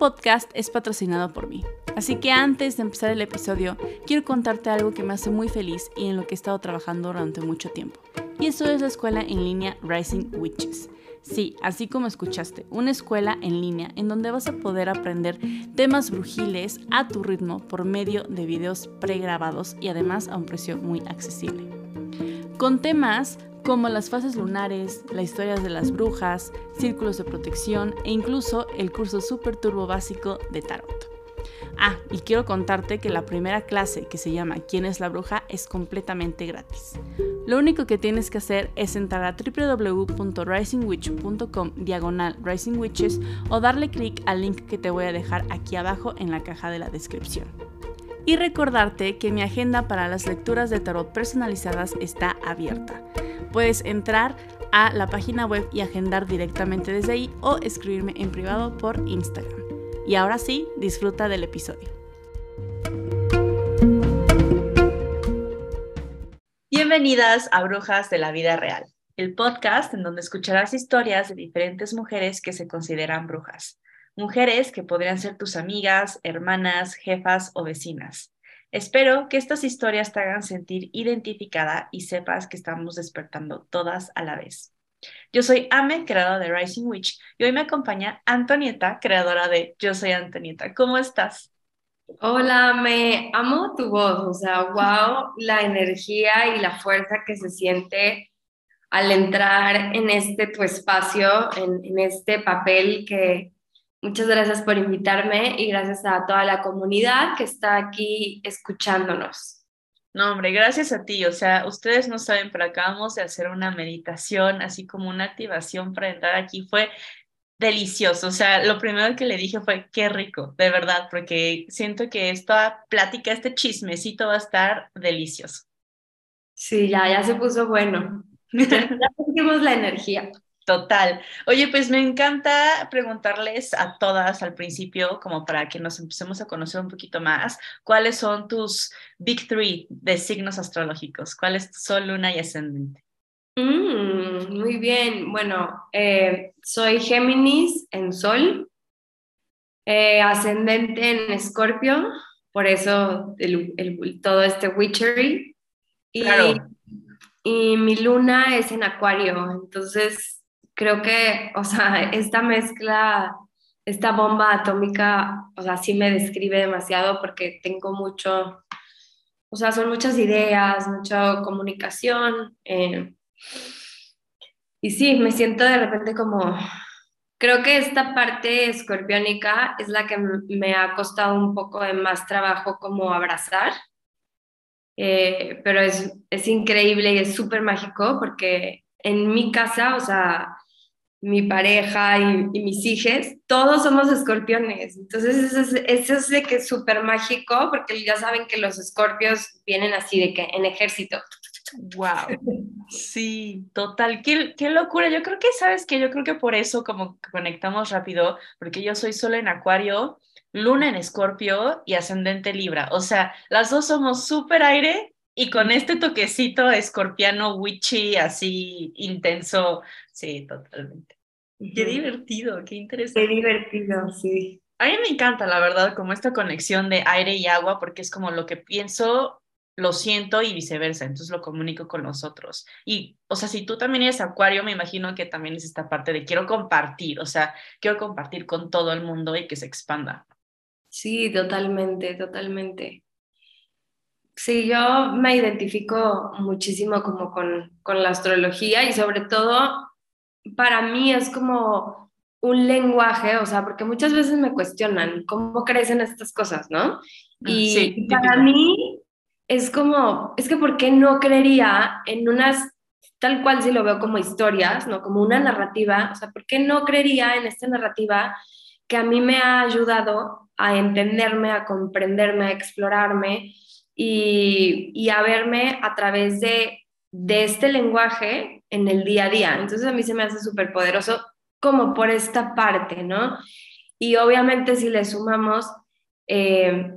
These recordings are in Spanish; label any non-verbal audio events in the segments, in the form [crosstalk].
podcast es patrocinado por mí, así que antes de empezar el episodio, quiero contarte algo que me hace muy feliz y en lo que he estado trabajando durante mucho tiempo. Y eso es la escuela en línea Rising Witches. Sí, así como escuchaste, una escuela en línea en donde vas a poder aprender temas brujiles a tu ritmo por medio de videos pregrabados y además a un precio muy accesible. Con temas como las fases lunares, la historia de las brujas, círculos de protección e incluso el curso Super Turbo Básico de Tarot. Ah, y quiero contarte que la primera clase que se llama ¿Quién es la bruja? es completamente gratis. Lo único que tienes que hacer es entrar a www.risingwitch.com diagonal risingwitches o darle clic al link que te voy a dejar aquí abajo en la caja de la descripción. Y recordarte que mi agenda para las lecturas de tarot personalizadas está abierta puedes entrar a la página web y agendar directamente desde ahí o escribirme en privado por Instagram. Y ahora sí, disfruta del episodio. Bienvenidas a Brujas de la Vida Real, el podcast en donde escucharás historias de diferentes mujeres que se consideran brujas. Mujeres que podrían ser tus amigas, hermanas, jefas o vecinas. Espero que estas historias te hagan sentir identificada y sepas que estamos despertando todas a la vez. Yo soy Ame, creadora de Rising Witch, y hoy me acompaña Antonieta, creadora de Yo Soy Antonieta. ¿Cómo estás? Hola, me amo tu voz, o sea, wow, la energía y la fuerza que se siente al entrar en este tu espacio, en, en este papel que, Muchas gracias por invitarme y gracias a toda la comunidad que está aquí escuchándonos. No, hombre, gracias a ti. O sea, ustedes no saben, pero acabamos de hacer una meditación, así como una activación para entrar aquí. Fue delicioso. O sea, lo primero que le dije fue, qué rico, de verdad, porque siento que esta plática, este chismecito va a estar delicioso. Sí, ya, ya se puso bueno. [laughs] ya sentimos la energía. Total. Oye, pues me encanta preguntarles a todas al principio, como para que nos empecemos a conocer un poquito más, cuáles son tus big three de signos astrológicos, cuál es Sol, Luna y Ascendente. Mm, muy bien, bueno, eh, soy Géminis en Sol, eh, ascendente en Escorpio, por eso todo este witchery. Y, y mi luna es en Acuario, entonces creo que, o sea, [laughs] esta mezcla, esta bomba atómica, o sea, sí me describe demasiado porque tengo mucho, o sea, son muchas ideas, mucha comunicación. Eh, y sí, me siento de repente como, creo que esta parte escorpiónica es la que me ha costado un poco de más trabajo como abrazar. Eh, pero es, es increíble y es súper mágico porque en mi casa, o sea, mi pareja y, mis hijos, todos somos escorpiones. Entonces eso es, eso es de que es súper mágico porque ya saben que los escorpios vienen así de que en ejército. Wow. Sí, total. Qué, qué locura. Yo creo que, ¿sabes que Yo creo que por eso como conectamos rápido, porque yo soy solo en Acuario, Luna en Escorpio y Ascendente Libra. O sea, las dos somos súper aire y con este toquecito escorpiano witchy, así intenso, sí, totalmente. Qué divertido, qué interesante. Qué divertido, sí. A mí me encanta, la verdad, como esta conexión de aire y agua, porque es como lo que pienso, lo siento y viceversa, entonces lo comunico con los otros. Y, o sea, si tú también eres acuario, me imagino que también es esta parte de quiero compartir, o sea, quiero compartir con todo el mundo y que se expanda. Sí, totalmente, totalmente. Sí, yo me identifico muchísimo como con, con la astrología y sobre todo para mí es como un lenguaje, o sea, porque muchas veces me cuestionan cómo crecen estas cosas, ¿no? Ah, y para mí es como, es que ¿por qué no creería en unas, tal cual si lo veo como historias, ¿no? Como una narrativa, o sea, ¿por qué no creería en esta narrativa que a mí me ha ayudado a entenderme, a comprenderme, a explorarme? Y, a verme a través de, este lenguaje en el día a día. Entonces a mí se me hace súper poderoso como por esta parte, ¿no? Y obviamente si le sumamos eh,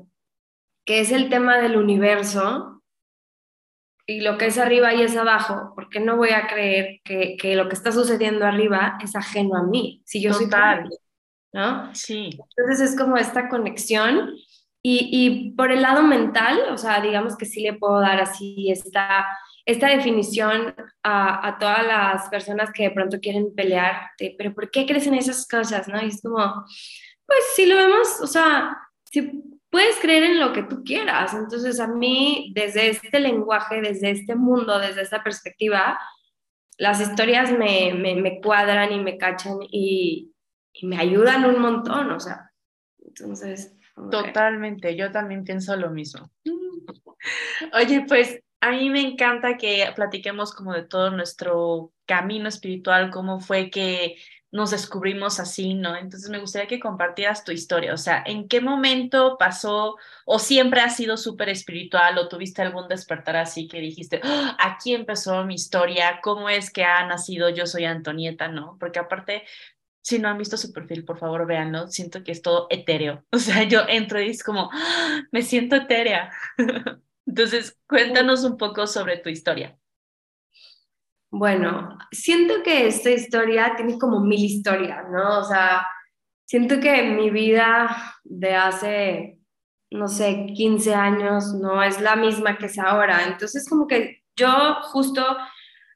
que es el tema del universo y lo que es arriba y es abajo, porque no voy a creer que, lo que está sucediendo arriba es ajeno a mí? Si yo soy ¿no? Sí. Entonces es como esta conexión y, y, por el lado mental, o sea, digamos que sí le puedo dar así esta, esta definición a, a todas las personas que de pronto quieren pelear, pero ¿por qué crecen esas cosas? ¿no? Y es como, pues si lo vemos, o sea, si puedes creer en lo que tú quieras. Entonces a mí, desde este lenguaje, desde este mundo, desde esta perspectiva, las historias me, me, me cuadran y me cachan y, y me ayudan un montón, o sea, entonces... Totalmente, yo también pienso lo mismo. [laughs] Oye, pues a mí me encanta que platiquemos como de todo nuestro camino espiritual, cómo fue que nos descubrimos así, ¿no? Entonces me gustaría que compartieras tu historia, o sea, ¿en qué momento pasó o siempre has sido súper espiritual o tuviste algún despertar así que dijiste, ¡Ah! aquí empezó mi historia, cómo es que ha nacido Yo Soy Antonieta, ¿no? Porque aparte si no han visto su perfil, por favor, véanlo. Siento que es todo etéreo. [laughs] O sea, yo entro y es como, ¡Ah! me siento etérea. [laughs] Entonces, cuéntanos un poco sobre tu historia. Bueno, siento que esta historia tiene como mil historias, ¿no? O sea, siento que mi vida de hace, no sé, 15 años no es la misma que es ahora. Entonces, como que yo justo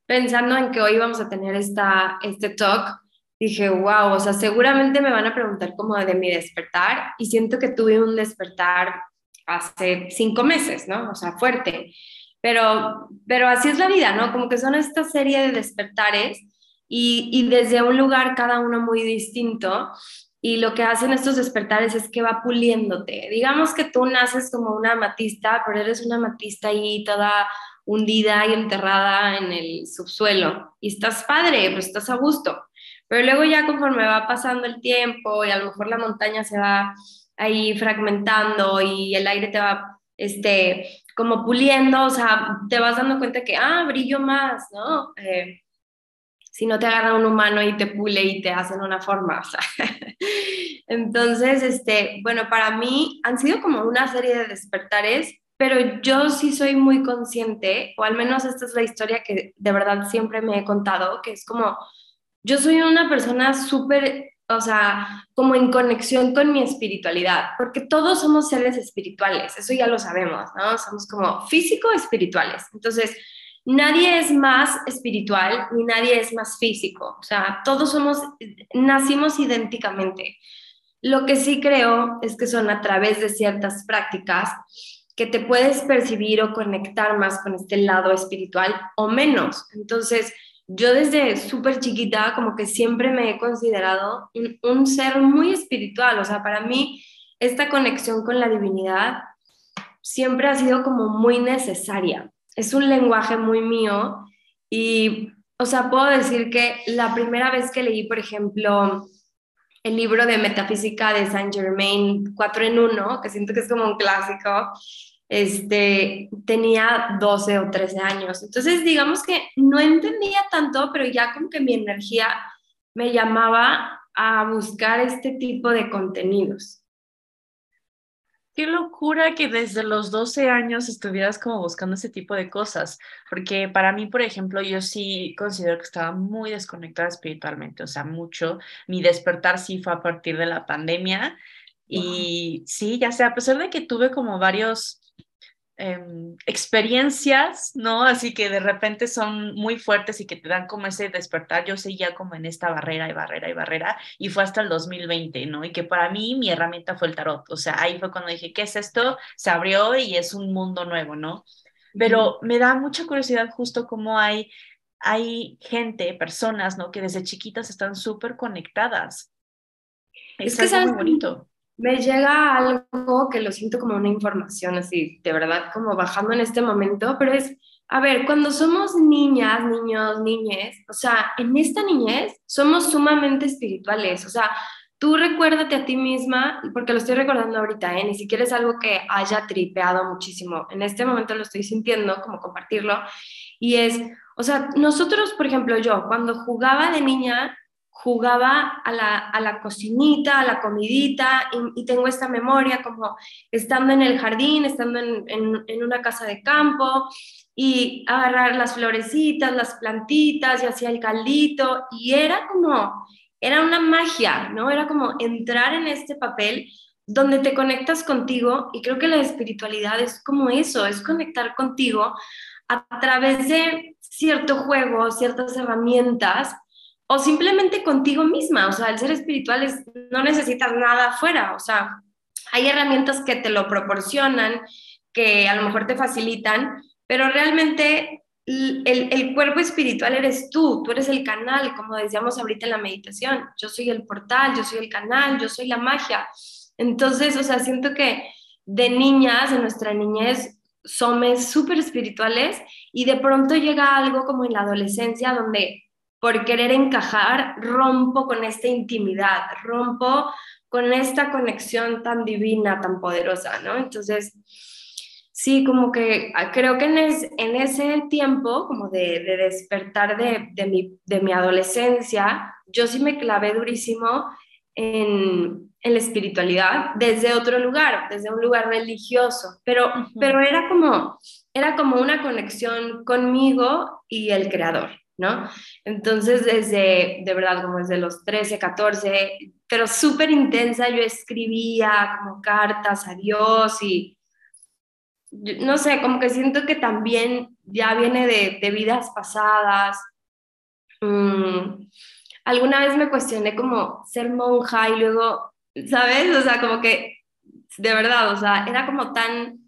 pensando en que hoy vamos a tener esta, este talk, dije, wow, o sea, seguramente me van a preguntar como de mi despertar y siento que tuve un despertar hace cinco meses, ¿no? O sea, fuerte. Pero, pero así es la vida, ¿no? Como que son esta serie de despertares y, y desde un lugar cada uno muy distinto. Y lo que hacen estos despertares es que va puliéndote. Digamos que tú naces como una amatista, pero eres una amatista ahí toda hundida y enterrada en el subsuelo. Y estás padre, pues estás a gusto. Pero luego ya conforme va pasando el tiempo y a lo mejor la montaña se va ahí fragmentando y el aire te va, este, como puliendo, o sea, te vas dando cuenta que, ah, brillo más, ¿no? Eh, si no te agarra un humano y te pule y te hacen una forma, o sea. [laughs] Entonces, este, bueno, para mí han sido como una serie de despertares, pero yo sí soy muy consciente, o al menos esta es la historia que de verdad siempre me he contado, que es como yo soy una persona súper, o sea, como en conexión con mi espiritualidad, porque todos somos seres espirituales, eso ya lo sabemos, ¿no? Somos como físico-espirituales. Entonces, nadie es más espiritual ni nadie es más físico, o sea, todos somos, nacimos idénticamente. Lo que sí creo es que son a través de ciertas prácticas que te puedes percibir o conectar más con este lado espiritual o menos. Entonces, yo desde súper chiquita como que siempre me he considerado un, ser muy espiritual, o sea, para mí esta conexión con la divinidad siempre ha sido como muy necesaria. Es un lenguaje muy mío y, o sea, puedo decir que la primera vez que leí, por ejemplo, el libro de metafísica de Saint Germain, 4 en 1, que siento que es como un clásico, este, tenía 12 o 13 años. Entonces, digamos que no entendía tanto, pero ya como que mi energía me llamaba a buscar este tipo de contenidos. Qué locura que desde los 12 años estuvieras como buscando ese tipo de cosas, porque para mí, por ejemplo, yo sí considero que estaba muy desconectada espiritualmente, o sea, mucho. Mi despertar sí fue a partir de la pandemia y sí, ya sé, a pesar de que tuve como varios Em, experiencias, ¿no? Así que de repente son muy fuertes y que te dan como ese despertar. Yo seguía como en esta barrera y barrera y barrera y fue hasta el 2020, ¿no? Y que para mí mi herramienta fue el tarot. O sea, ahí fue cuando dije, ¿qué es esto? Se abrió y es un mundo nuevo, ¿no? Pero me da mucha curiosidad justo cómo hay, hay gente, personas, ¿no? Que desde chiquitas están súper conectadas. Es, que es muy bonito me llega algo que lo siento como una información así, de verdad, como bajando en este momento, pero es, a ver, cuando somos niñas, niños, niñes, o sea, en esta niñez somos sumamente espirituales, o sea, tú recuérdate a ti misma, porque lo estoy recordando ahorita, ¿eh? ni siquiera es algo que haya tripeado muchísimo, en este momento lo estoy sintiendo, como compartirlo, y es, o sea, nosotros, por ejemplo, yo, cuando jugaba de niña, jugaba a la, a la cocinita, a la comidita, y, tengo esta memoria como estando en el jardín, estando en, en, una casa de campo, y agarrar las florecitas, las plantitas, y hacía el caldito, y era como era una magia, ¿no? Era como entrar en este papel donde te conectas contigo y creo que la espiritualidad es como eso, es conectar contigo a través de cierto juego, ciertas herramientas o simplemente contigo misma, o sea, el ser espiritual es, no necesitas nada afuera, o sea, hay herramientas que te lo proporcionan, que a lo mejor te facilitan, pero realmente el, el, cuerpo espiritual eres tú, tú eres el canal, como decíamos ahorita en la meditación, yo soy el portal, yo soy el canal, yo soy la magia. Entonces, o sea, siento que de niñas, en nuestra niñez, somos súper espirituales y de pronto llega algo como en la adolescencia donde por querer encajar rompo con esta intimidad, rompo con esta conexión tan divina, tan poderosa, ¿no? Entonces, sí, como que ah, creo que en, en ese tiempo, como de, de despertar de, de, mi, de mi adolescencia, yo sí me clavé durísimo en, en, la espiritualidad desde otro lugar, desde un lugar religioso, pero, pero era, como, era como una conexión conmigo y el creador, ¿no? Entonces, desde, de verdad, como desde los 13, 14, pero súper intensa, yo escribía como cartas a Dios y, no sé, como que siento que también ya viene de, de vidas pasadas. Mm, alguna vez me cuestioné como ser monja y luego, ¿sabes? O sea, como que, de verdad, o sea, era como tan,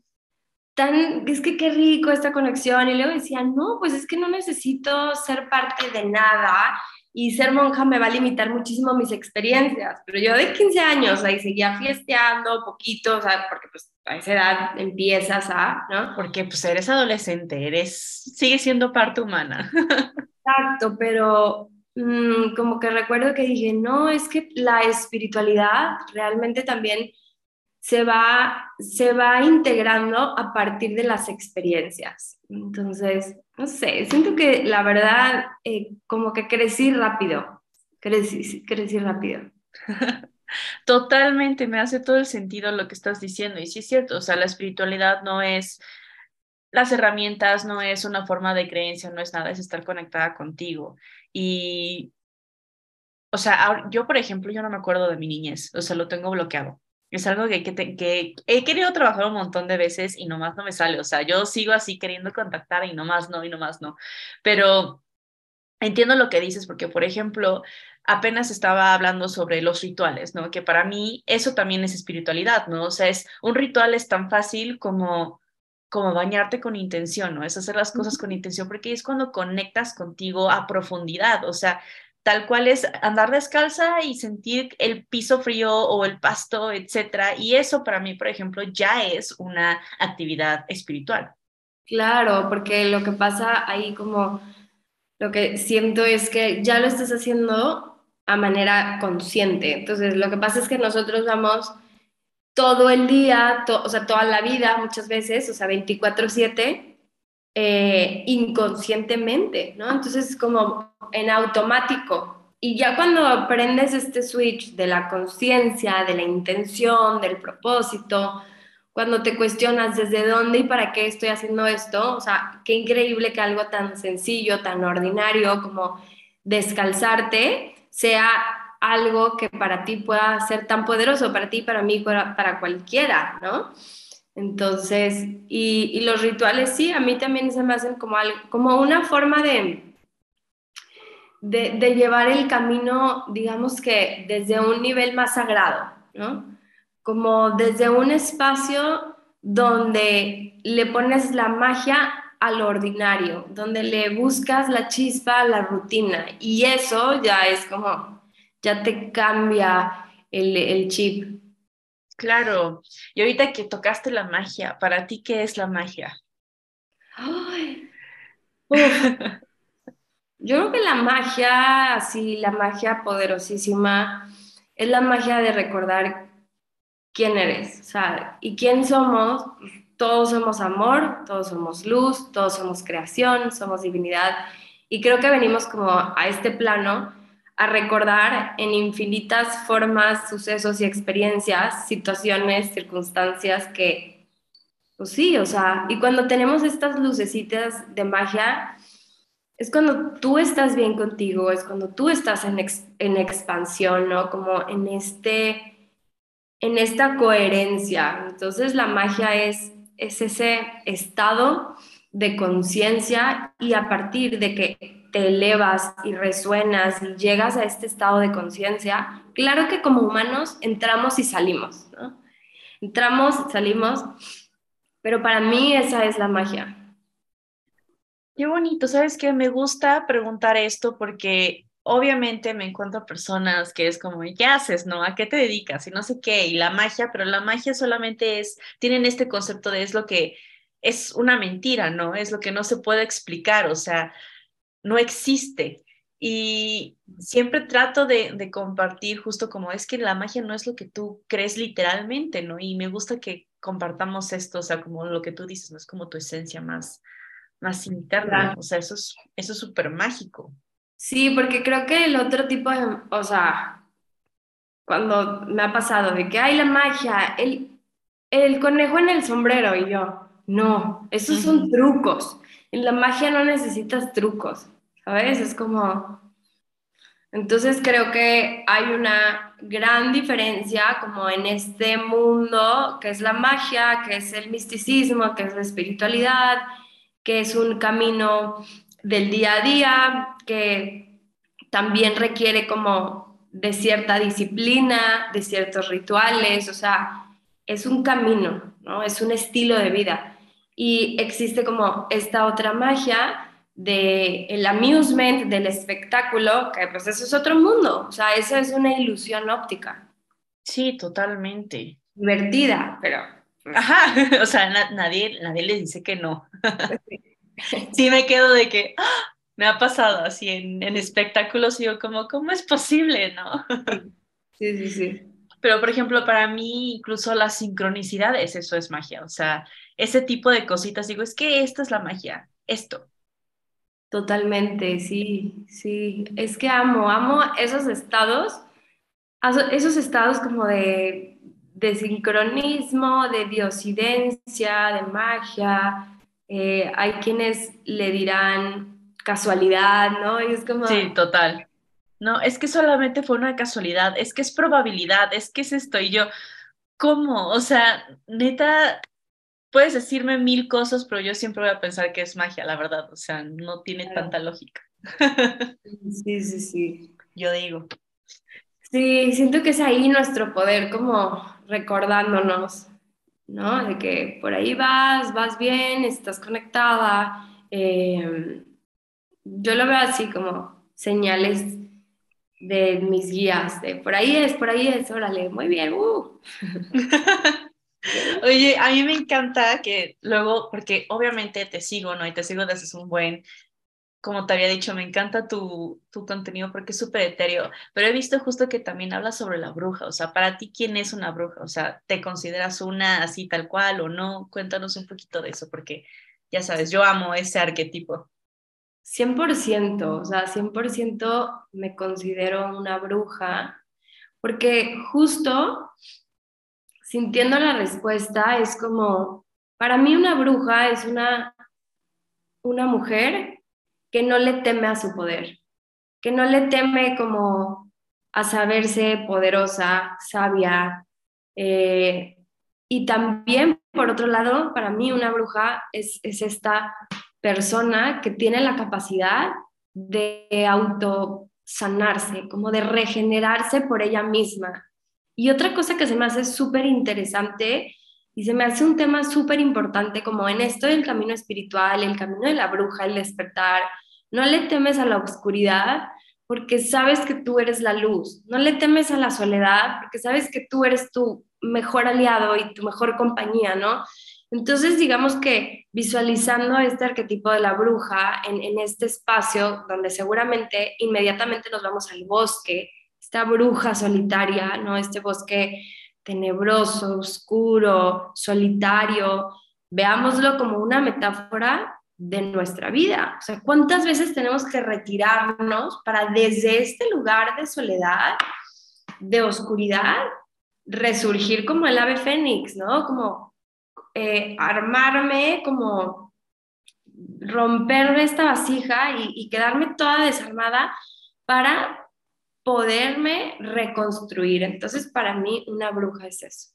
tan, es que qué rico esta conexión. Y luego decía, no, pues es que no necesito ser parte de nada y ser monja me va a limitar muchísimo mis experiencias. Pero yo de 15 años ahí seguía fiesteando poquito, o sea, porque pues a esa edad empiezas a, ¿no? Porque pues eres adolescente, eres, sigue siendo parte humana. [laughs] Exacto, pero Mm, como que recuerdo que dije, no, es que la espiritualidad realmente también se va, se va integrando a partir de las experiencias. Entonces, no sé, siento que la verdad, eh, como que crecí rápido, crecí, crecí rápido. [laughs] Totalmente, me hace todo el sentido lo que estás diciendo. Y sí es cierto, o sea, la espiritualidad no es las herramientas, no es una forma de creencia, no es nada, es estar conectada contigo. Y, o sea, yo, por ejemplo, yo no me acuerdo de mi niñez, o sea, lo tengo bloqueado. Es algo que, que, que he querido trabajar un montón de veces y nomás no me sale. O sea, yo sigo así queriendo contactar y nomás no, y nomás no. Pero entiendo lo que dices, porque, por ejemplo, apenas estaba hablando sobre los rituales, ¿no? Que para mí eso también es espiritualidad, ¿no? O sea, es un ritual es tan fácil como como bañarte con intención, ¿no? Es hacer las cosas con intención, porque es cuando conectas contigo a profundidad, o sea, tal cual es andar descalza y sentir el piso frío o el pasto, etcétera, y eso para mí, por ejemplo, ya es una actividad espiritual. Claro, porque lo que pasa ahí como lo que siento es que ya lo estás haciendo a manera consciente. Entonces, lo que pasa es que nosotros vamos todo el día, o sea, toda la vida muchas veces, o sea, 24/7, eh, inconscientemente, ¿no? Entonces, como en automático. Y ya cuando aprendes este switch de la conciencia, de la intención, del propósito, cuando te cuestionas desde dónde y para qué estoy haciendo esto, o sea, qué increíble que algo tan sencillo, tan ordinario como descalzarte, sea algo que para ti pueda ser tan poderoso, para ti, para mí, para, cualquiera, ¿no? Entonces, y, los rituales sí, a mí también se me hacen como, algo, como una forma de, de, llevar el camino, digamos que desde un nivel más sagrado, ¿no? Como desde un espacio donde le pones la magia a lo ordinario, donde le buscas la chispa a la rutina. Y eso ya es como ya te cambia el, chip. Claro, y ahorita que tocaste la magia, ¿para ti qué es la magia? Yo creo que la magia, así, la magia poderosísima, es la magia de recordar quién eres, o sea, y quién somos. Todos somos amor, todos somos luz, todos somos creación, somos divinidad. Y creo que venimos como a este plano a recordar en infinitas formas, sucesos y experiencias, situaciones, circunstancias que, pues sí, o sea, y cuando tenemos estas lucecitas de magia, es cuando tú estás bien contigo, es cuando tú estás en, en expansión, ¿no? Como en este, en esta coherencia. Entonces la magia es, es ese estado de conciencia y a partir de que te elevas y resuenas y llegas a este estado de conciencia, claro que como humanos entramos y salimos, ¿no? Entramos, salimos, pero para mí esa es la magia. Qué bonito, ¿sabes qué? Me gusta preguntar esto porque obviamente me encuentro personas que es como, ¿qué haces, no? ¿A qué te dedicas? Y no sé qué, y la magia, pero la magia solamente es, tienen este concepto de es lo que es una mentira, ¿no? Es lo que no se puede explicar, o sea, no existe. Y siempre trato de, de, compartir justo como es que la magia no es lo que tú crees literalmente, ¿no? Y me gusta que compartamos esto, o sea, como lo que tú dices, no es como tu esencia más, más interna. O sea, eso es eso es súper mágico. Sí, porque creo que el otro tipo de, o sea, cuando me ha pasado de que hay la magia, el, el conejo en el sombrero y yo, no, esos son trucos. En la magia no necesitas trucos, ¿sabes? Es como... Entonces creo que hay una gran diferencia como en este mundo que es la magia, que es el misticismo, que es la espiritualidad, que es un camino del día a día, que también requiere como de cierta disciplina, de ciertos rituales, o sea, es un camino, ¿no? Es un estilo de vida. Y existe como esta otra magia del el amusement, del espectáculo, que pues eso es otro mundo, o sea, eso es una ilusión óptica. Sí, totalmente. Divertida, pero Ajá, [laughs] o sea, nadie, nadie le dice que no. [laughs] [laughs] sí me quedo de que ¡ah! me ha pasado así en, en espectáculos y yo como, ¿cómo es posible, no? sí, sí, sí. Pero, por ejemplo, para mí incluso la sincronicidad es eso, es magia. O sea, ese tipo de cositas, digo, es que esto es la magia, esto. Totalmente, sí, sí. Es que amo, amo esos estados, esos estados como de de sincronismo, de diosidencia, de magia. Eh, hay quienes le dirán casualidad, ¿no? es como... Sí, total. No, es que solamente fue una casualidad, es que es probabilidad, es que es esto. Y yo, ¿cómo? O sea, neta, puedes decirme mil cosas, pero yo siempre voy a pensar que es magia, la verdad. O sea, no tiene tanta lógica. Sí, sí, sí. Yo digo. Sí, siento que es ahí nuestro poder como recordándonos, ¿no? De que por ahí vas, vas bien, estás conectada. Em, yo lo veo así como señales de mis guías, de por ahí es, por ahí es, órale, muy bien, uh. [laughs] Oye, a mí me encanta que luego, porque obviamente te sigo, ¿no? Y te sigo desde un buen, como te había dicho, me encanta tu, tu contenido porque es súper etéreo, pero he visto justo que también hablas sobre la bruja, o sea, para ti, ¿quién es una bruja? O sea, ¿te consideras una así tal cual o no? Cuéntanos un poquito de eso, porque ya sabes, yo amo ese arquetipo. 100%, o sea, 100% me considero una bruja, porque justo sintiendo la respuesta es como, para mí una bruja es una, una mujer que no le teme a su poder, que no le teme como a saberse poderosa, sabia. Eh, y también, por otro lado, para mí una bruja es, es esta persona que tiene la capacidad de auto sanarse, como de regenerarse por ella misma. Y otra cosa que se me hace súper interesante y se me hace un tema súper importante como en esto del camino espiritual, el camino de la bruja, el despertar. No le temes a la oscuridad porque sabes que tú eres la luz. No le temes a la soledad porque sabes que tú eres tu mejor aliado y tu mejor compañía, ¿no? Entonces, digamos que visualizando este arquetipo de la bruja en, en este espacio donde seguramente inmediatamente nos vamos al bosque, esta bruja solitaria, ¿no? Este bosque tenebroso, oscuro, solitario, veámoslo como una metáfora de nuestra vida. O sea, ¿cuántas veces tenemos que retirarnos para desde este lugar de soledad, de oscuridad, resurgir como el ave fénix, ¿no? Como eh, armarme, como romper esta vasija y, quedarme toda desarmada para poderme reconstruir. Entonces, para mí, una bruja es eso.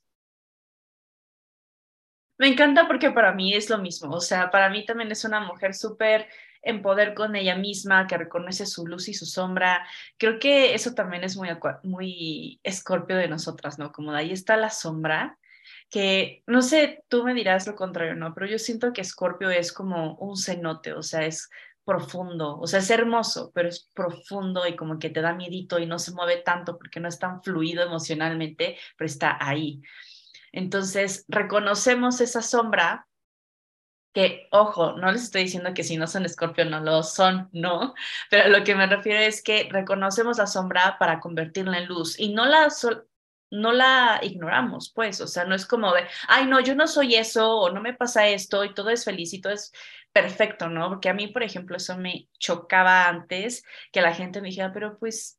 Me encanta porque para mí es lo mismo, o sea, para mí también es una mujer súper en poder con ella misma, que reconoce su luz y su sombra. Creo que eso también es muy, muy escorpio de nosotras, ¿no? Como de ahí está la sombra, que no sé, tú me dirás lo contrario, ¿no? Pero yo siento que escorpio es como un cenote, o sea, es profundo, o sea, es hermoso, pero es profundo y como que te da miedito y no se mueve tanto porque no es tan fluido emocionalmente, pero está ahí. Entonces, reconocemos esa sombra que, ojo, no les estoy diciendo que si no son escorpio no lo son, no, pero lo que me refiero es que reconocemos la sombra para convertirla en luz y no la, no la ignoramos, pues, o sea, no es como de, ay, no, yo no soy eso o no me pasa esto y todo es feliz y todo es perfecto, ¿no? Porque a mí, por ejemplo, eso me chocaba antes que la gente me dijera, pero pues,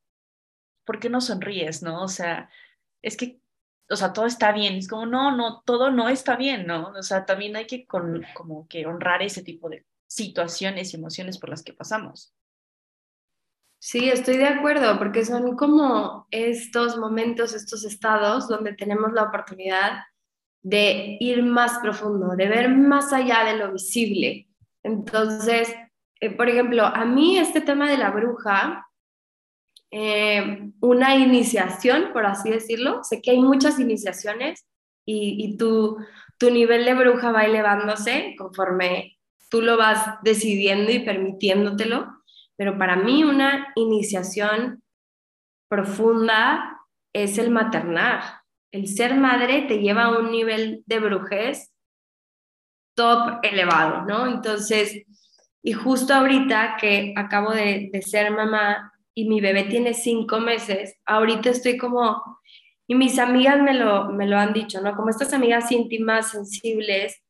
¿por qué no sonríes, no? O sea, es que o sea, todo está bien. Es como, no, no, todo no está bien, ¿no? O sea, también hay que con, como que honrar ese tipo de situaciones y emociones por las que pasamos. Sí, estoy de acuerdo, porque son como estos momentos, estos estados donde tenemos la oportunidad de ir más profundo, de ver más allá de lo visible. Entonces, eh, por ejemplo, a mí este tema de la bruja eh, una iniciación, por así decirlo. Sé que hay muchas iniciaciones y, y tu, tu nivel de bruja va elevándose conforme tú lo vas decidiendo y permitiéndotelo, pero para mí una iniciación profunda es el maternar. El ser madre te lleva a un nivel de brujez top elevado, ¿no? Entonces, y justo ahorita que acabo de, de ser mamá, y mi bebé tiene cinco meses, ahorita estoy como, y mis amigas me lo, me lo han dicho, ¿no? Como estas amigas íntimas, sensibles,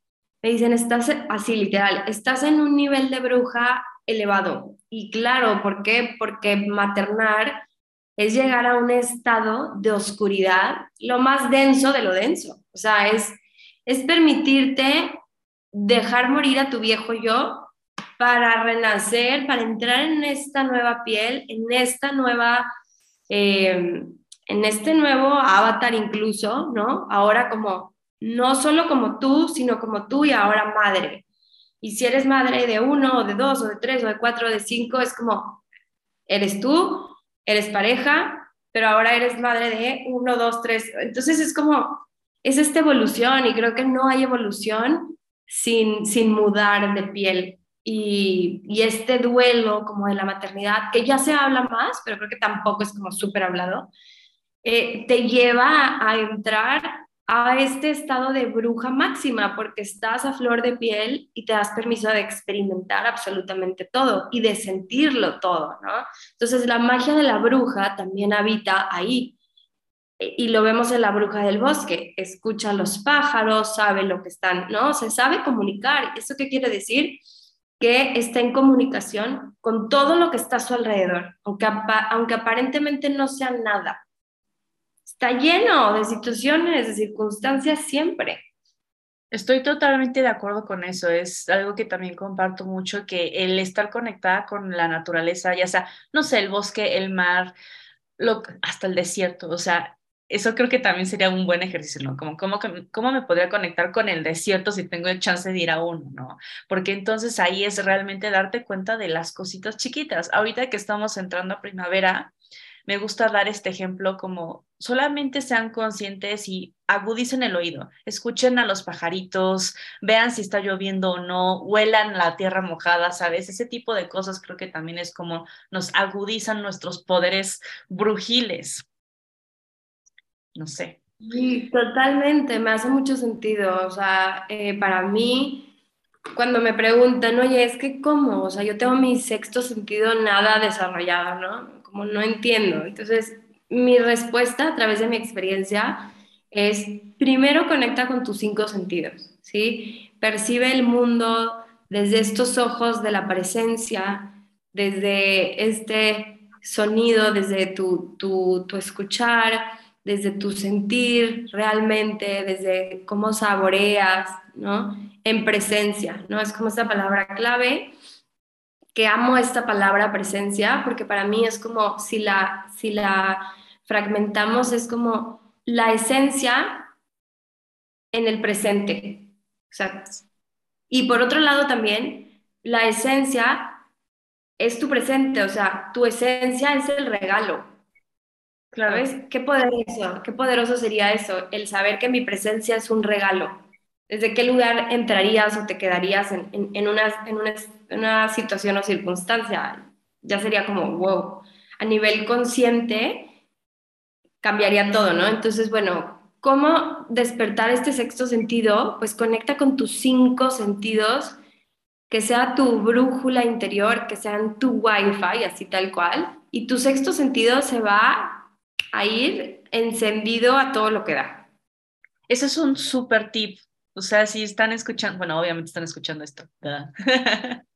me dicen, estás así literal, estás en un nivel de bruja elevado. Y claro, ¿por qué? Porque maternar es llegar a un estado de oscuridad, lo más denso de lo denso. O sea, es, es permitirte dejar morir a tu viejo yo para renacer, para entrar en esta nueva piel, en esta nueva, eh, en este nuevo avatar incluso, ¿no? Ahora como, no solo como tú, sino como tú y ahora madre. Y si eres madre de uno, o de dos, o de tres, o de cuatro, o de cinco, es como, eres tú, eres pareja, pero ahora eres madre de uno, dos, tres. Entonces es como, es esta evolución y creo que no hay evolución sin, sin mudar de piel y, este duelo como de la maternidad, que ya se habla más, pero creo que tampoco es como súper hablado, eh, te lleva a entrar a este estado de bruja máxima, porque estás a flor de piel y te das permiso de experimentar absolutamente todo y de sentirlo todo, ¿no? Entonces la magia de la bruja también habita ahí. Y lo vemos en la bruja del bosque, escucha a los pájaros, sabe lo que están, ¿no? Se sabe comunicar. ¿Eso qué quiere decir? que está en comunicación con todo lo que está a su alrededor, aunque aparentemente no sea nada. Está lleno de situaciones, de circunstancias siempre. Estoy totalmente de acuerdo con eso. Es algo que también comparto mucho, que el estar conectada con la naturaleza, ya sea, no sé, el bosque, el mar, hasta el desierto, o sea, eso creo que también sería un buen ejercicio, ¿no? Como, ¿cómo, ¿cómo me podría conectar con el desierto si tengo el chance de ir a uno, ¿no? Porque entonces ahí es realmente darte cuenta de las cositas chiquitas. Ahorita que estamos entrando a primavera, me gusta dar este ejemplo como solamente sean conscientes y agudicen el oído, escuchen a los pajaritos, vean si está lloviendo o no, huelan la tierra mojada, ¿sabes? Ese tipo de cosas creo que también es como nos agudizan nuestros poderes brujiles no sé. Sí, totalmente, me hace mucho sentido. O sea, eh, para mí, cuando me preguntan, oye, es que cómo, o sea, yo tengo mi sexto sentido nada desarrollado, ¿no? No entiendo. Entonces, mi respuesta a través de mi experiencia es, primero conecta con tus cinco sentidos, ¿sí? Percibe el mundo desde estos ojos de la presencia, desde este sonido, desde tu, tu, escuchar, desde tu sentir realmente, desde cómo saboreas, ¿no? En presencia, ¿no? Es como esta palabra clave, que amo esta palabra presencia, porque para mí es como si la, si la fragmentamos, es como la esencia en el presente. Exacto. Y por otro lado también, la esencia es tu presente, o sea, tu esencia es el regalo. ¿Sabes? Qué poderoso, qué poderoso sería eso, el saber que mi presencia es un regalo. ¿Desde qué lugar entrarías o te quedarías en, en, una, en una, una, situación o circunstancia? Ya sería como, wow. A nivel consciente, cambiaría todo, ¿no? Entonces, bueno, ¿cómo despertar este sexto sentido? Pues conecta con tus cinco sentidos, que sea tu brújula interior, que sean tu wifi, así tal cual, y tu sexto sentido se va a ir encendido a todo lo que da. Eso es un súper tip. O sea, si están escuchando, bueno, obviamente están escuchando esto. [laughs]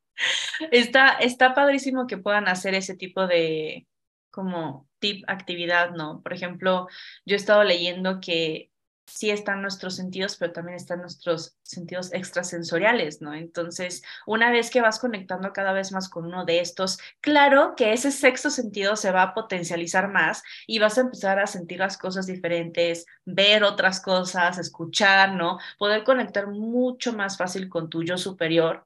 está, está padrísimo que puedan hacer ese tipo de como tip actividad, ¿no? Por ejemplo, yo he estado leyendo que sí están nuestros sentidos, pero también están nuestros sentidos extrasensoriales, ¿no? Entonces, una vez que vas conectando cada vez más con uno de estos, claro que ese sexto sentido se va a potencializar más y vas a empezar a sentir las cosas diferentes, ver otras cosas, escuchar, ¿no? Poder conectar mucho más fácil con tu yo superior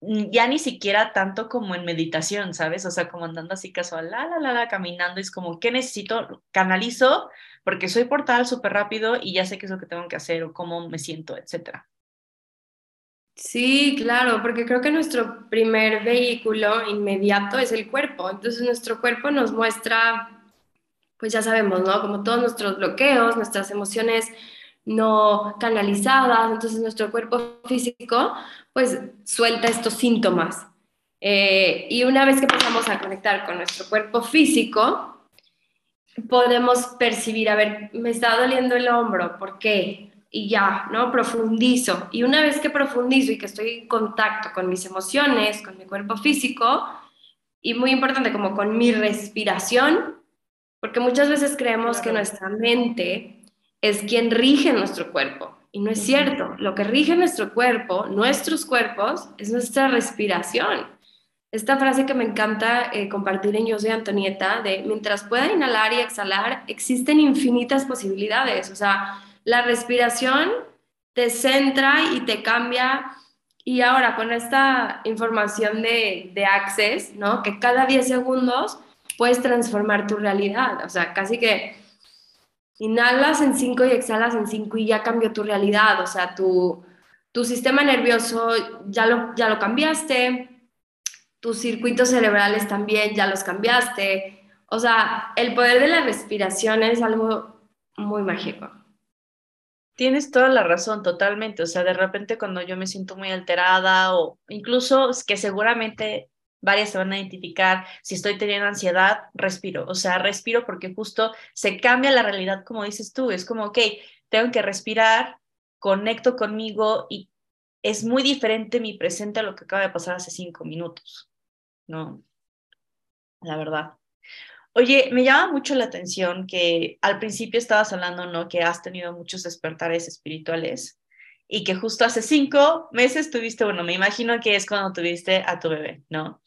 ya ni siquiera tanto como en meditación, ¿sabes? O sea, como andando así casual, la, la, la, la, caminando, es como, ¿qué necesito? Canalizo porque soy portal súper rápido y ya sé qué es lo que tengo que hacer o cómo me siento, etcétera. Sí, claro, porque creo que nuestro primer vehículo inmediato es el cuerpo. Entonces nuestro cuerpo nos muestra, pues ya sabemos, ¿no? Como todos nuestros bloqueos, nuestras emociones no canalizadas. Entonces nuestro cuerpo físico, pues suelta estos síntomas. Eh, y una vez que empezamos a conectar con nuestro cuerpo físico, podemos percibir, a ver, me está doliendo el hombro, ¿por qué? Y ya, ¿no? Profundizo. Y una vez que profundizo y que estoy en contacto con mis emociones, con mi cuerpo físico, y muy importante, como con mi respiración, porque muchas veces creemos que nuestra mente es quien rige nuestro cuerpo. Y no es cierto. Lo que rige nuestro cuerpo, nuestros cuerpos, es nuestra respiración esta frase que me encanta eh, compartir en Yo soy Antonieta, de mientras pueda inhalar y exhalar, existen infinitas posibilidades. O sea, la respiración te centra y te cambia. Y ahora con esta información de, de Access, ¿no? Que cada 10 segundos puedes transformar tu realidad. O sea, casi que inhalas en 5 y exhalas en 5 y ya cambió tu realidad. O sea, tu, tu sistema nervioso ya lo, ya lo cambiaste, tus circuitos cerebrales también ya los cambiaste. O sea, el poder de la respiración es algo muy mágico. Tienes toda la razón, totalmente. O sea, de repente cuando yo me siento muy alterada o incluso que seguramente varias se van a identificar, si estoy teniendo ansiedad, respiro. O sea, respiro porque justo se cambia la realidad, como dices tú. Es como, ok, tengo que respirar, conecto conmigo y es muy diferente mi presente a lo que acaba de pasar hace cinco minutos. ¿no? La verdad. Oye, me llama mucho la atención que al principio estabas hablando, ¿no? Que has tenido muchos despertares espirituales y que justo hace cinco meses tuviste, bueno, me imagino que es cuando tuviste a tu bebé, ¿no?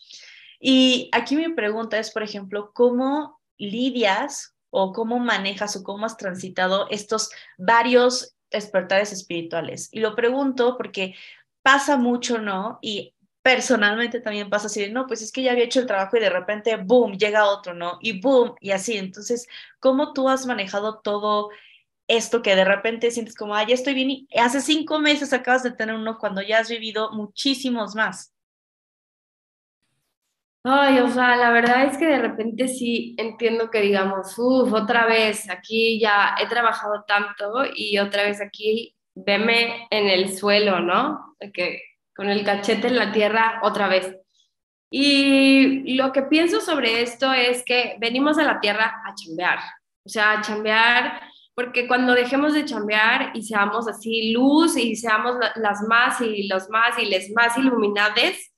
Y aquí mi pregunta es, por ejemplo, ¿cómo lidias o cómo manejas o cómo has transitado estos varios despertares espirituales? Y lo pregunto porque pasa mucho, ¿no? Y personalmente también pasa así no, pues es que ya había hecho el trabajo y de repente, boom, llega otro, ¿no? Y boom, y así. Entonces, ¿cómo tú has manejado todo esto que de repente sientes como, ah, ya estoy bien y hace cinco meses acabas de tener uno cuando ya has vivido muchísimos más? Ay, o sea, la verdad es que de repente sí entiendo que digamos, uff, otra vez, aquí ya he trabajado tanto y otra vez aquí, veme en el suelo, ¿no? Que con el cachete en la tierra otra vez. Y lo que pienso sobre esto es que venimos a la tierra a chambear, o sea, a chambear, porque cuando dejemos de chambear y seamos así luz y seamos las más y los más y les más iluminades,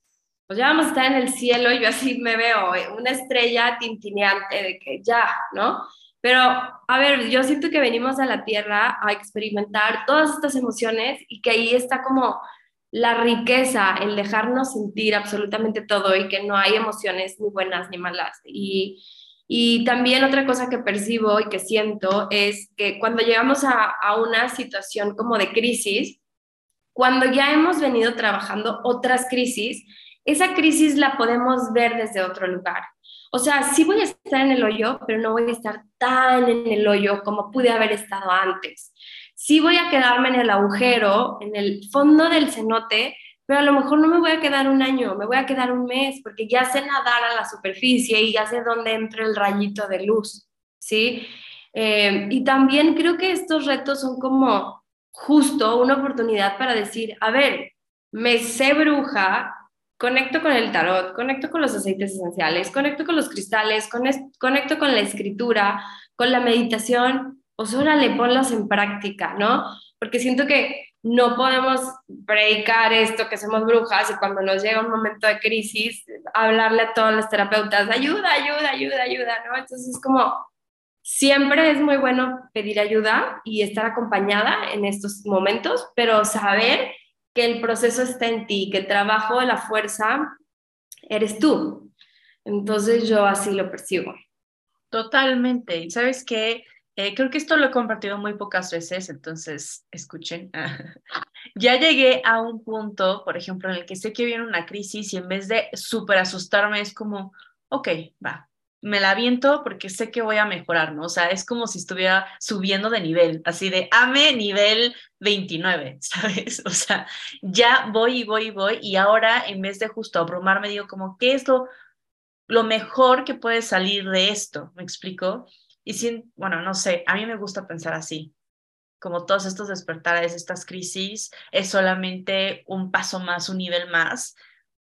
pues ya vamos a estar en el cielo y yo así me veo, eh, una estrella tintineante de que ya, ¿no? Pero, a ver, yo siento que venimos a la Tierra a experimentar todas estas emociones y que ahí está como la riqueza, el dejarnos sentir absolutamente todo y que no hay emociones ni buenas ni malas. Y, y también otra cosa que percibo y que siento es que cuando llegamos a, una situación como de crisis, cuando ya hemos venido trabajando otras crisis, esa crisis la podemos ver desde otro lugar. O sea, sí voy a estar en el hoyo, pero no voy a estar tan en el hoyo como pude haber estado antes. Sí voy a quedarme en el agujero, en el fondo del cenote, pero a lo mejor no me voy a quedar un año, me voy a quedar un mes, porque ya sé nadar a la superficie y ya sé dónde entra el rayito de luz, ¿sí? Eh, y también creo que estos retos son como justo una oportunidad para decir, a ver, me sé bruja, conecto con el tarot, conecto con los aceites esenciales, conecto con los cristales, conecto con la escritura, con la meditación, pues órale, ponlos en práctica, ¿no? Porque siento que no podemos predicar esto que somos brujas y cuando nos llega un momento de crisis, hablarle a todos los terapeutas, ayuda, ayuda, ayuda, ayuda, ¿no? Entonces es como, siempre es muy bueno pedir ayuda y estar acompañada en estos momentos, pero saber que el proceso está en ti, que el trabajo la fuerza eres tú. Entonces yo así lo percibo. Totalmente. Y sabes qué, eh, creo que esto lo he compartido muy pocas veces, entonces escuchen. [laughs] ya llegué a un punto, por ejemplo, en el que sé que viene una crisis y en vez de súper asustarme es como, ok, va, me la aviento porque sé que voy a mejorar, ¿no? O sea, es como si estuviera subiendo de nivel, así de ame nivel 29, [laughs] ¿sabes? O sea, ya voy y voy y voy y ahora en vez de justo abrumarme digo como, ¿qué es lo, lo mejor que puede salir de esto? ¿Me explico? Y sin, bueno, no sé, a mí me gusta pensar así, como todos estos despertares, estas crisis, es solamente un paso más, un nivel más,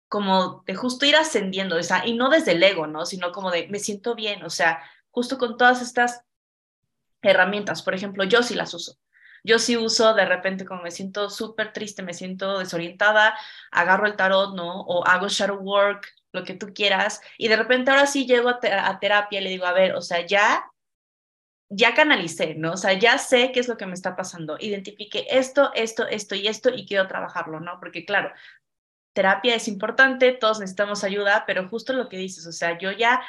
como de justo ir ascendiendo, o sea, y no desde el ego, ¿no? Sino como de me siento bien, o sea, justo con todas estas herramientas, por ejemplo, yo sí las uso. Yo sí uso de repente como me siento súper triste, me siento desorientada, agarro el tarot, ¿no? O hago shadow work, lo que tú quieras, y de repente ahora sí llego a, terapia y le digo, a ver, o sea, ya ya canalicé, ¿no? O sea, ya sé qué es lo que me está pasando, identifique esto, esto, esto y esto y quiero trabajarlo, ¿no? Porque claro, terapia es importante, todos necesitamos ayuda, pero justo lo que dices, o sea, yo ya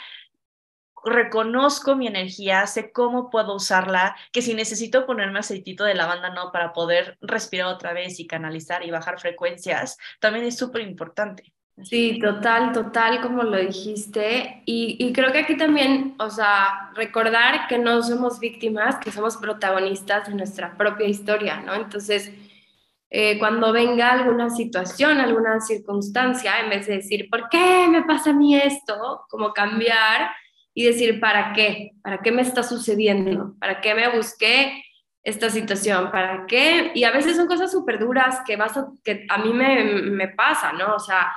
reconozco mi energía, sé cómo puedo usarla, que si necesito ponerme aceitito de lavanda, no, para poder respirar otra vez y canalizar y bajar frecuencias, también es súper importante. Sí, total, total, como lo dijiste. Y, y, creo que aquí también, o sea, recordar que no somos víctimas, que somos protagonistas de nuestra propia historia, ¿no? Entonces, eh, cuando venga alguna situación, alguna circunstancia, en vez de decir, ¿por qué me pasa a mí esto? Como cambiar y decir, ¿para qué? ¿Para qué me está sucediendo? ¿Para qué me busqué esta situación? ¿Para qué? Y a veces son cosas súper duras que, vas a, que a mí me, me pasa, ¿no? O sea,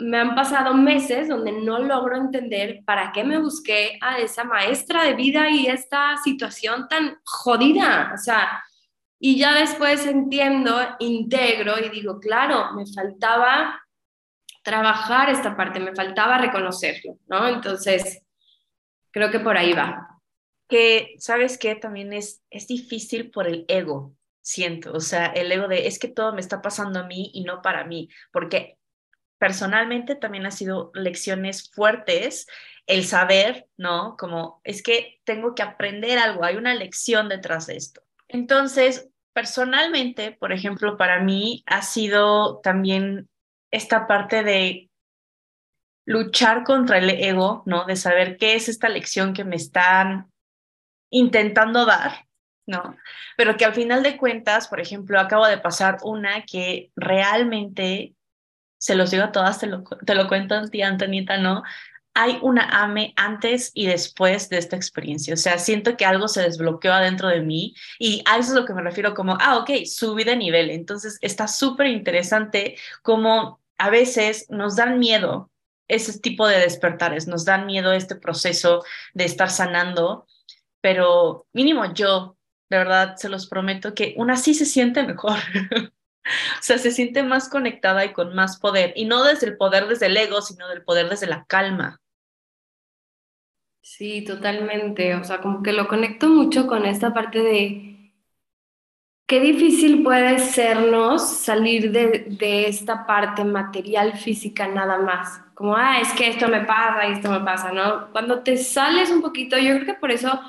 me han pasado meses donde no logro entender para qué me busqué a esa maestra de vida y esta situación tan jodida. O sea, y ya después entiendo, integro y digo, claro, me faltaba trabajar esta parte, me faltaba reconocerlo, ¿no? Entonces, creo que por ahí va. Que, ¿sabes qué? También es, es difícil por el ego, siento, o sea, el ego de es que todo me está pasando a mí y no para mí, porque personalmente también ha sido lecciones fuertes el saber, ¿no? Como es que tengo que aprender algo, hay una lección detrás de esto. Entonces, personalmente, por ejemplo, para mí ha sido también esta parte de luchar contra el ego, ¿no? De saber qué es esta lección que me están intentando dar, ¿no? Pero que al final de cuentas, por ejemplo, acabo de pasar una que realmente, se los digo a todas, te lo, te lo cuento tía Antonita, ¿no? hay una AME antes y después de esta experiencia. O sea, siento que algo se desbloqueó adentro de mí y a eso es lo que me refiero como, ah, ok, subí de nivel. Entonces, está súper interesante como a veces nos dan miedo ese tipo de despertares, nos dan miedo este proceso de estar sanando, pero mínimo yo, de verdad, se los prometo que una sí se siente mejor. [laughs] O sea, se siente más conectada y con más poder. Y no desde el poder desde el ego, sino del poder desde la calma. Sí, totalmente. O sea, como que lo conecto mucho con esta parte de qué difícil puede sernos salir de, de esta parte material física nada más. Como, ah, es que esto me pasa y esto me pasa, ¿no? Cuando te sales un poquito, yo creo que por eso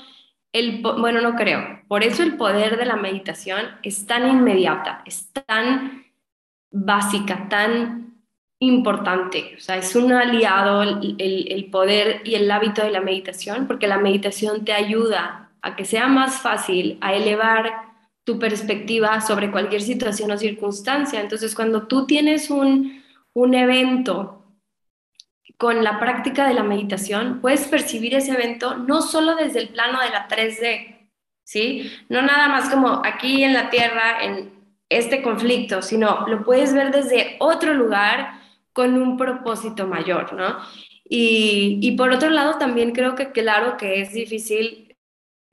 el, bueno, no creo, por eso el poder de la meditación es tan inmediata, es tan básica, tan importante, o sea, es un aliado el, el, poder y el hábito de la meditación, porque la meditación te ayuda a que sea más fácil, a elevar tu perspectiva sobre cualquier situación o circunstancia. Entonces, cuando tú tienes un, un evento con la práctica de la meditación, puedes percibir ese evento no solo desde el plano de la 3D, ¿sí? No nada más como aquí en la Tierra, en este conflicto, sino lo puedes ver desde otro lugar con un propósito mayor, ¿no? Y, y, por otro lado, también creo que claro que es difícil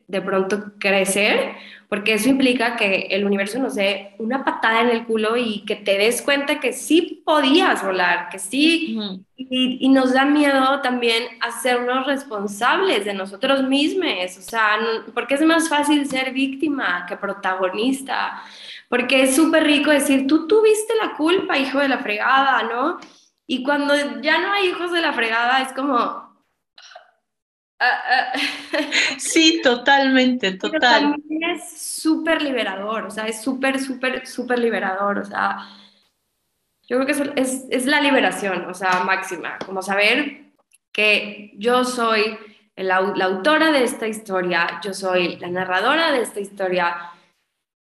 de pronto crecer, porque eso implica que el universo nos dé una patada en el culo y que te des cuenta que sí podías volar, que sí, y, y, nos da miedo también hacernos responsables de nosotros mismos, o sea, porque es más fácil ser víctima que protagonista, porque es súper rico decir, tú tuviste la culpa, hijo de la fregada, ¿no? Y cuando ya no hay hijos de la fregada, es como... Ah, ah. [laughs] [laughs] Sí, totalmente, total. también es súper liberador, o sea, es súper, súper, súper liberador, o sea, yo creo que es, es, la liberación, o sea, máxima, como saber que yo soy la, la autora de esta historia, yo soy la narradora de esta historia,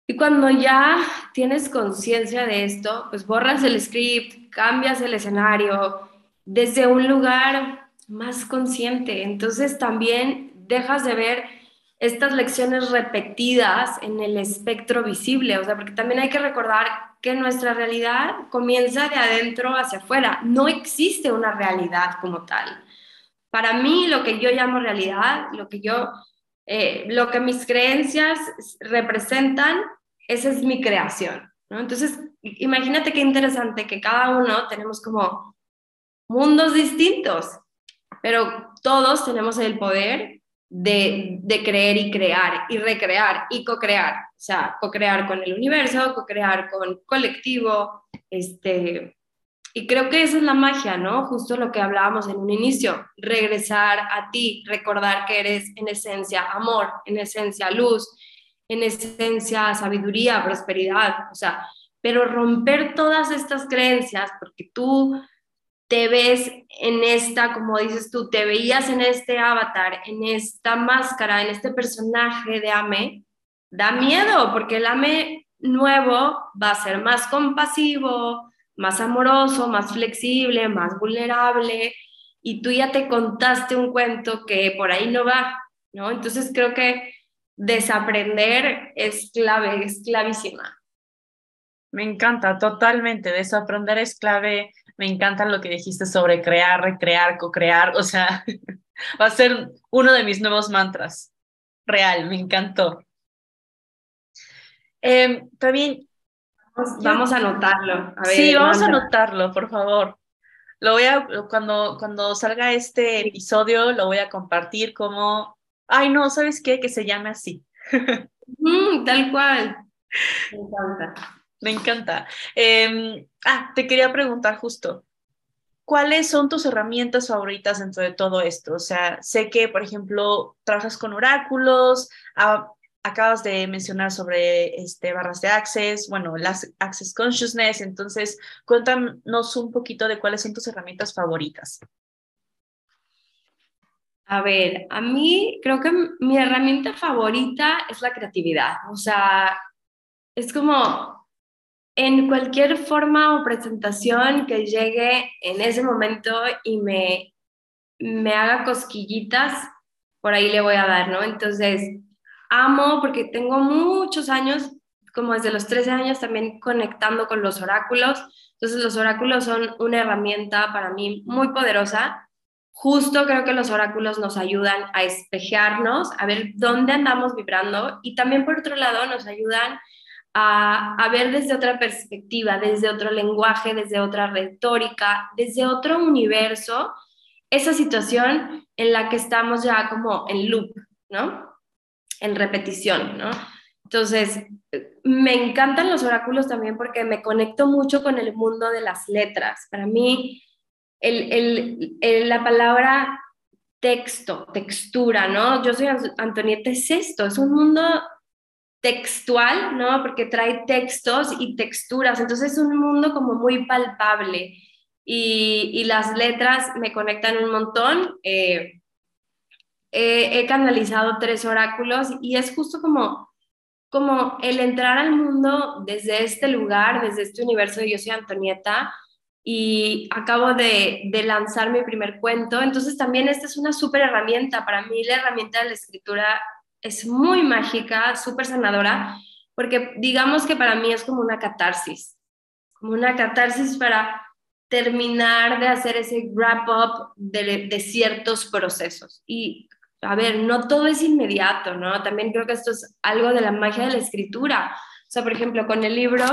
y cuando ya tienes conciencia de esto, pues borras el script, cambias el escenario desde un lugar más consciente. Entonces también dejas de ver estas lecciones repetidas en el espectro visible, o sea, porque también hay que recordar que nuestra realidad comienza de adentro hacia afuera, no existe una realidad como tal. Para mí, lo que yo llamo realidad, lo que yo, eh, lo que mis creencias representan, esa es mi creación, ¿no? Entonces, imagínate qué interesante que cada uno tenemos como mundos distintos, pero todos tenemos el poder de, de creer y crear y recrear y co-crear, o sea, co-crear con el universo, co-crear con colectivo, este, y creo que esa es la magia, ¿no? Justo lo que hablábamos en un inicio, regresar a ti, recordar que eres en esencia amor, en esencia luz, en esencia sabiduría, prosperidad, o sea, pero romper todas estas creencias, porque tú te ves en esta, como dices tú, te veías en este avatar, en esta máscara, en este personaje de Ame, da miedo, porque el Ame nuevo va a ser más compasivo, más amoroso, más flexible, más vulnerable, y tú ya te contaste un cuento que por ahí no va, ¿no? Entonces creo que desaprender es clave, es clavísima. Me encanta, totalmente. Desaprender es clave. Me encanta lo que dijiste sobre crear, recrear, co-crear. O sea, [laughs] va a ser uno de mis nuevos mantras. Real, me encantó. Eh, también. Vamos, a anotarlo. sí, vamos a anotarlo, por favor. Lo voy a, cuando, cuando salga este episodio, lo voy a compartir como ay, no, ¿sabes qué? Que se llame así. [laughs] Mm, tal cual. Me encanta. Me encanta. Em, ah, te quería preguntar justo, ¿cuáles son tus herramientas favoritas dentro de todo esto? O sea, sé que, por ejemplo, trabajas con oráculos, acabas de mencionar sobre este, barras de access, bueno, las access consciousness, entonces cuéntanos un poquito de cuáles son tus herramientas favoritas. A ver, a mí creo que mi herramienta favorita es la creatividad. O sea, es como en cualquier forma o presentación que llegue en ese momento y me, me haga cosquillitas, por ahí le voy a dar, ¿no? Entonces, amo porque tengo muchos años, como desde los 13 años, también conectando con los oráculos. Entonces, los oráculos son una herramienta para mí muy poderosa justo creo que los oráculos nos ayudan a espejearnos, a ver dónde andamos vibrando y también por otro lado nos ayudan a, ver desde otra perspectiva, desde otro lenguaje, desde otra retórica, desde otro universo esa situación en la que estamos ya como en loop, ¿no? En repetición, ¿no? Entonces, me encantan los oráculos también porque me conecto mucho con el mundo de las letras. Para mí, la palabra texto, textura, ¿no? Yo soy Antonieta, es esto, es un mundo textual, ¿no? Porque trae textos y texturas, entonces es un mundo como muy palpable y, las letras me conectan un montón. Eh, he canalizado tres oráculos y es justo como, como el entrar al mundo desde este lugar, desde este universo Yo soy Antonieta y acabo de, de lanzar mi primer cuento, entonces también esta es una súper herramienta. Para mí la herramienta de la escritura es muy mágica, súper sanadora, porque digamos que para mí es como una catarsis, como una catarsis para terminar de hacer ese wrap-up de, ciertos procesos. Y, a ver, no todo es inmediato, ¿no? También creo que esto es algo de la magia de la escritura. O sea, por ejemplo, con el libro,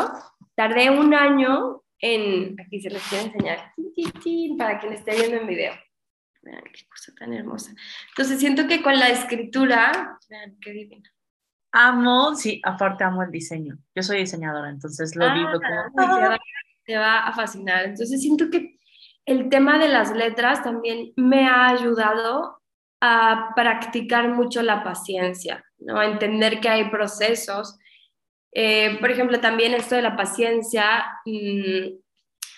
tardé un año en, aquí se les quiero enseñar, para quien esté viendo en video. Vean qué cosa tan hermosa. Entonces siento que con la escritura, vean qué divino. Amo, sí, aparte amo el diseño. Yo soy diseñadora, entonces lo vivo ah, como... Te va, a fascinar. Entonces siento que el tema de las letras también me ha ayudado a practicar mucho la paciencia, ¿no? A entender que hay procesos. Eh, por ejemplo, también esto de la paciencia, mm,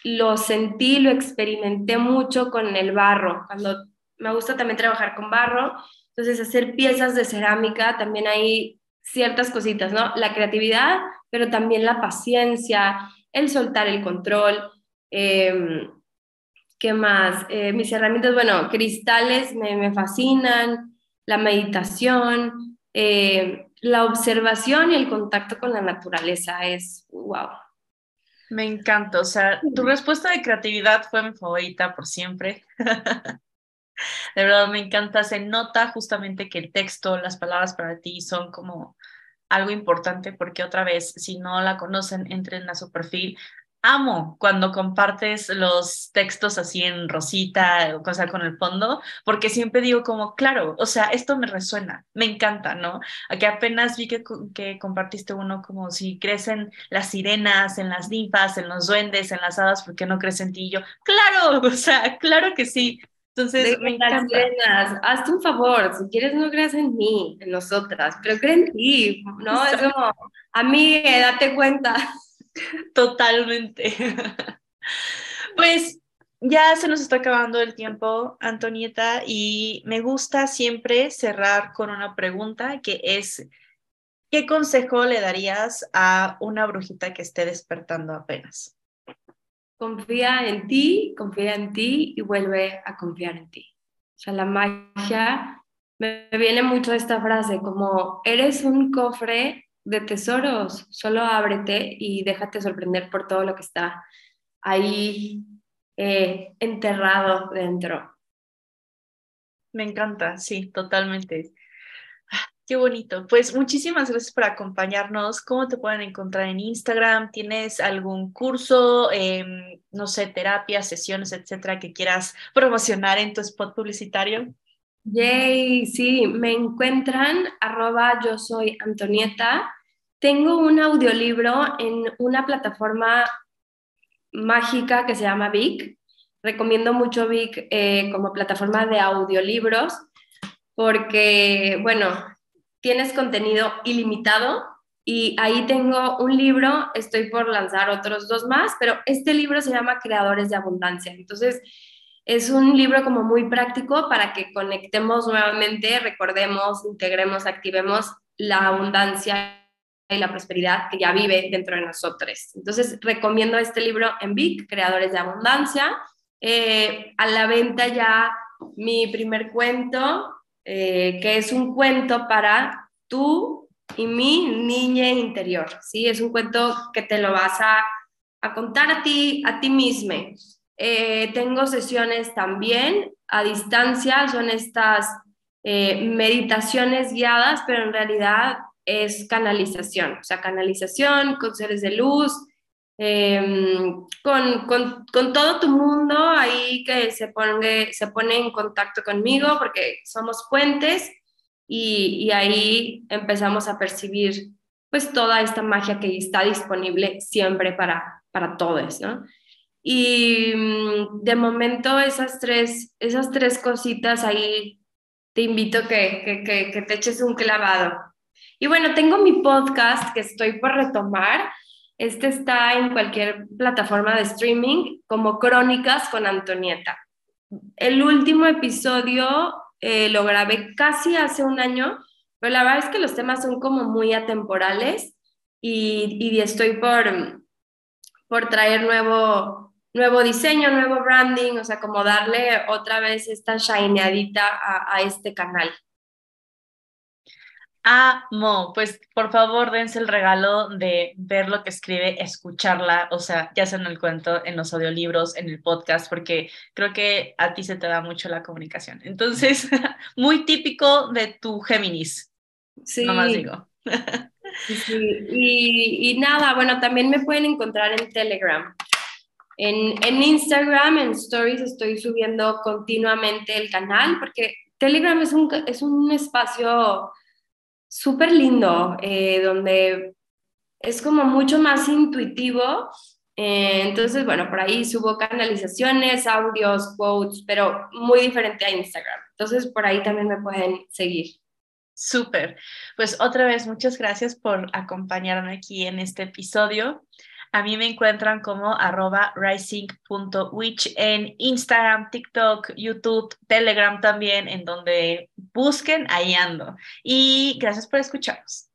lo sentí, lo experimenté mucho con el barro. Cuando me gusta también trabajar con barro, entonces hacer piezas de cerámica también hay ciertas cositas, ¿no? La creatividad, pero también la paciencia, el soltar el control. Em, ¿Qué más? Eh, mis herramientas, bueno, cristales me, fascinan, la meditación, eh, la observación y el contacto con la naturaleza es wow. Me encanta, o sea, tu respuesta de creatividad fue mi favorita por siempre. [laughs] de verdad, me encanta, se nota justamente que el texto, las palabras para ti son como algo importante porque otra vez, si no la conocen, entren a su perfil, amo cuando compartes los textos así en rosita o cosa con el fondo, porque siempre digo como, claro, o sea, esto me resuena, me encanta, ¿no? Aquí apenas vi que, que compartiste uno como si crecen las sirenas, en las ninfas, en los duendes, en las hadas, ¿por qué no crecen en ti? yo, claro, [laughs] o sea, claro que sí. Entonces, me encanta. Sirenas, hazte un favor, si quieres no creas en mí, en nosotras, pero cree en ti, ¿no? Es como, a mí, date cuenta. [laughs] [laughs] Totalmente. Pues ya se nos está acabando el tiempo, Antonieta, y me gusta siempre cerrar con una pregunta que es, ¿qué consejo le darías a una brujita que esté despertando apenas? Confía en ti, confía en ti y vuelve a confiar en ti. O sea, la magia, me viene mucho esta frase como, eres un cofre de tesoros, solo ábrete y déjate sorprender por todo lo que está ahí eh, enterrado dentro. Me encanta, sí, totalmente. Ah, qué bonito. Pues muchísimas gracias por acompañarnos. ¿Cómo te pueden encontrar en Instagram? ¿Tienes algún curso, em, no sé, terapias, sesiones, etcétera, que quieras promocionar en tu spot publicitario? Yay, sí, me encuentran arroba yo soy Antonieta. Tengo un audiolibro en una plataforma mágica que se llama Vic. Recomiendo mucho Vic eh, como plataforma de audiolibros porque, bueno, tienes contenido ilimitado y ahí tengo un libro, estoy por lanzar otros dos más, pero este libro se llama Creadores de Abundancia. Entonces, es un libro como muy práctico para que conectemos nuevamente, recordemos, integremos, activemos la abundancia y la prosperidad que ya vive dentro de nosotros. Entonces, recomiendo este libro en Vic, Creadores de Abundancia. Eh, a la venta ya mi primer cuento, eh, que es un cuento para tú y mi niña interior. ¿sí? Es un cuento que te lo vas a, a contar a ti, a ti mismo. Eh, tengo sesiones también a distancia, son estas eh, meditaciones guiadas, pero en realidad es canalización, o sea, canalización con seres de luz, em, con, con, con, todo tu mundo ahí que se pone, se pone en contacto conmigo porque somos puentes y, y ahí empezamos a percibir pues toda esta magia que está disponible siempre para, para todos, ¿no? Y mm, de momento esas tres, esas tres cositas ahí te invito que, que, que, que te eches un clavado. Y bueno, tengo mi podcast que estoy por retomar. Este está en cualquier plataforma de streaming como Crónicas con Antonieta. El último episodio eh, lo grabé casi hace un año, pero la verdad es que los temas son como muy atemporales y, y estoy por, por traer nuevo, nuevo diseño, nuevo branding, o sea, como darle otra vez esta shineadita a, a este canal. Amo, pues por favor dense el regalo de ver lo que escribe, escucharla, o sea, ya sea en el cuento, en los audiolibros, en el podcast, porque creo que a ti se te da mucho la comunicación. Entonces, [laughs] muy típico de tu Géminis. Sí. No más digo. Sí, y, y nada, bueno, también me pueden encontrar en Telegram. En, en, Instagram, en Stories, estoy subiendo continuamente el canal porque Telegram es un, es un espacio súper lindo, eh, donde es como mucho más intuitivo. Eh, entonces, bueno, por ahí subo canalizaciones, audios, quotes, pero muy diferente a Instagram. Entonces, por ahí también me pueden seguir. Súper. Pues otra vez, muchas gracias por acompañarme aquí en este episodio. A mí me encuentran como arroba rising.witch en Instagram, TikTok, YouTube, Telegram también, en donde busquen, ahí ando. Y gracias por escucharnos.